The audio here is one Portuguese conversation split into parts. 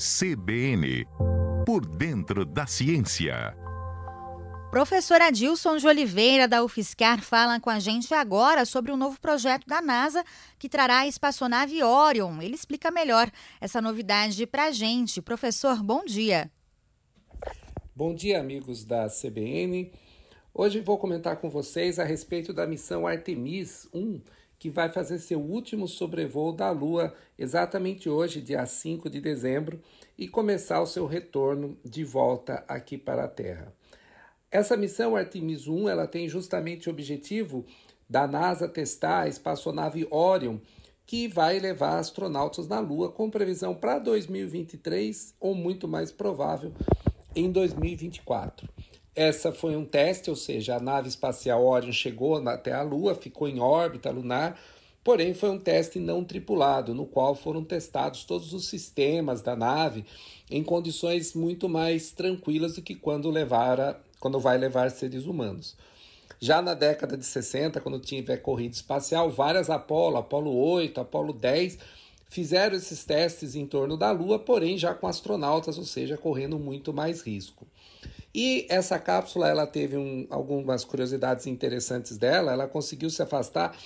CBN Por dentro da ciência. Professor Adilson de Oliveira, da UFSCar, fala com a gente agora sobre o um novo projeto da NASA que trará a espaçonave Orion. Ele explica melhor essa novidade para a gente. Professor, bom dia. Bom dia, amigos da CBN. Hoje vou comentar com vocês a respeito da missão Artemis 1 que vai fazer seu último sobrevoo da Lua exatamente hoje, dia 5 de dezembro, e começar o seu retorno de volta aqui para a Terra. Essa missão Artemis 1 ela tem justamente o objetivo da NASA testar a espaçonave Orion, que vai levar astronautas na Lua, com previsão para 2023 ou muito mais provável em 2024. Essa foi um teste, ou seja, a nave espacial Orion chegou até a Lua, ficou em órbita lunar, porém foi um teste não tripulado, no qual foram testados todos os sistemas da nave em condições muito mais tranquilas do que quando levara, quando vai levar seres humanos. Já na década de 60, quando tiver corrida espacial, várias Apolo, Apolo 8, Apolo 10, fizeram esses testes em torno da Lua, porém já com astronautas, ou seja, correndo muito mais risco. E essa cápsula ela teve um, algumas curiosidades interessantes dela. Ela conseguiu se afastar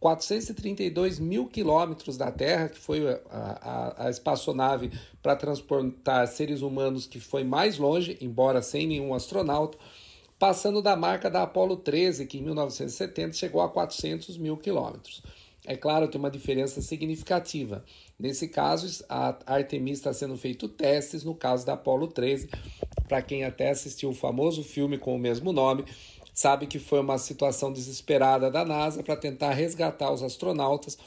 432 mil quilômetros da Terra, que foi a, a, a espaçonave para transportar seres humanos que foi mais longe, embora sem nenhum astronauta, passando da marca da Apollo 13, que em 1970 chegou a 400 mil quilômetros. É claro, tem uma diferença significativa. Nesse caso, a Artemis está sendo feito testes, no caso da Apollo 13, para quem até assistiu o famoso filme com o mesmo nome, sabe que foi uma situação desesperada da NASA para tentar resgatar os astronautas,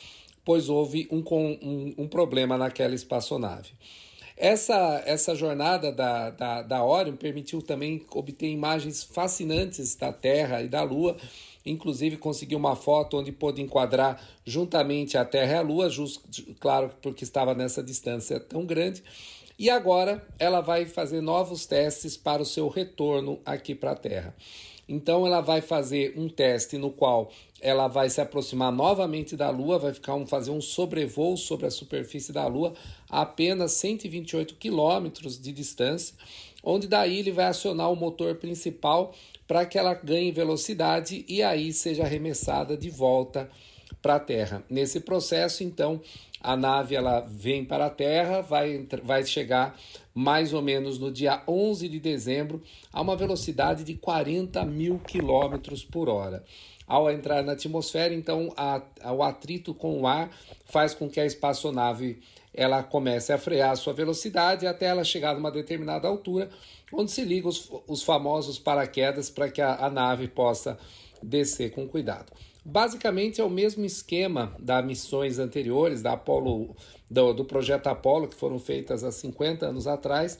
pois houve um, um, um problema naquela espaçonave. Essa, essa jornada da, da, da Orion permitiu também obter imagens fascinantes da Terra e da Lua, inclusive conseguiu uma foto onde pôde enquadrar juntamente a Terra e a Lua, just, claro porque estava nessa distância tão grande, e agora ela vai fazer novos testes para o seu retorno aqui para a Terra. Então ela vai fazer um teste no qual ela vai se aproximar novamente da Lua, vai ficar um, fazer um sobrevoo sobre a superfície da Lua a apenas 128 quilômetros de distância, onde daí ele vai acionar o motor principal para que ela ganhe velocidade e aí seja arremessada de volta para a Terra. Nesse processo, então, a nave ela vem para a Terra, vai, vai chegar mais ou menos no dia 11 de dezembro a uma velocidade de 40 mil quilômetros por hora. Ao entrar na atmosfera, então, a, a, o atrito com o ar faz com que a espaçonave ela comece a frear a sua velocidade até ela chegar a uma determinada altura, onde se ligam os, os famosos paraquedas para que a, a nave possa descer com cuidado. Basicamente é o mesmo esquema das missões anteriores da Apollo, do, do projeto Apollo, que foram feitas há 50 anos atrás,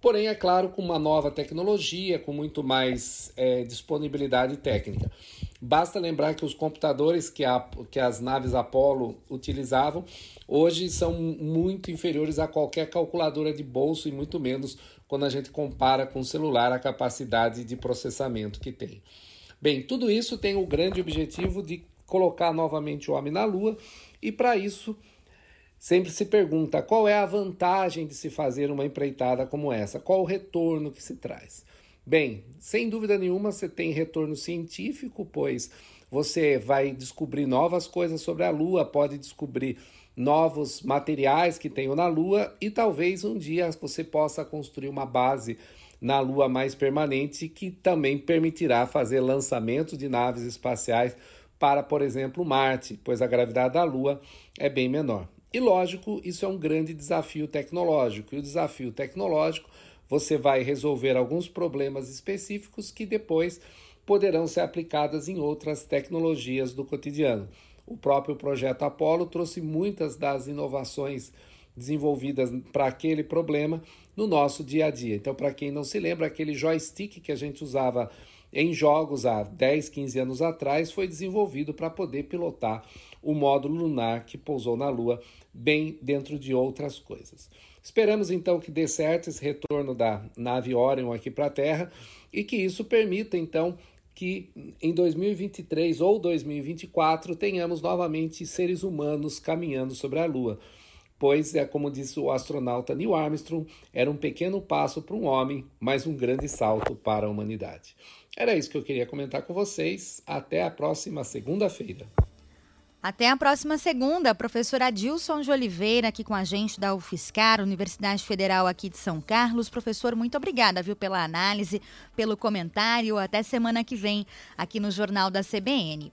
porém, é claro, com uma nova tecnologia, com muito mais é, disponibilidade técnica. Basta lembrar que os computadores que, a, que as naves Apollo utilizavam hoje são muito inferiores a qualquer calculadora de bolso e muito menos quando a gente compara com o celular a capacidade de processamento que tem. Bem, tudo isso tem o grande objetivo de colocar novamente o homem na Lua, e para isso sempre se pergunta qual é a vantagem de se fazer uma empreitada como essa, qual o retorno que se traz. Bem, sem dúvida nenhuma você tem retorno científico, pois você vai descobrir novas coisas sobre a Lua, pode descobrir novos materiais que tenham na Lua e talvez um dia você possa construir uma base na Lua mais permanente, que também permitirá fazer lançamentos de naves espaciais para, por exemplo, Marte, pois a gravidade da Lua é bem menor. E lógico, isso é um grande desafio tecnológico. E o desafio tecnológico, você vai resolver alguns problemas específicos que depois poderão ser aplicadas em outras tecnologias do cotidiano. O próprio projeto Apollo trouxe muitas das inovações desenvolvidas para aquele problema no nosso dia a dia. Então, para quem não se lembra, aquele joystick que a gente usava em jogos há 10, 15 anos atrás foi desenvolvido para poder pilotar o módulo lunar que pousou na Lua, bem dentro de outras coisas. Esperamos então que dê certo esse retorno da nave Orion aqui para a Terra e que isso permita então que em 2023 ou 2024 tenhamos novamente seres humanos caminhando sobre a Lua pois é como disse o astronauta Neil Armstrong, era um pequeno passo para um homem, mas um grande salto para a humanidade. Era isso que eu queria comentar com vocês. Até a próxima segunda-feira. Até a próxima segunda, professor Adilson de Oliveira aqui com a gente da UFSCar, Universidade Federal aqui de São Carlos. Professor, muito obrigada, viu, pela análise, pelo comentário. Até semana que vem aqui no Jornal da CBN.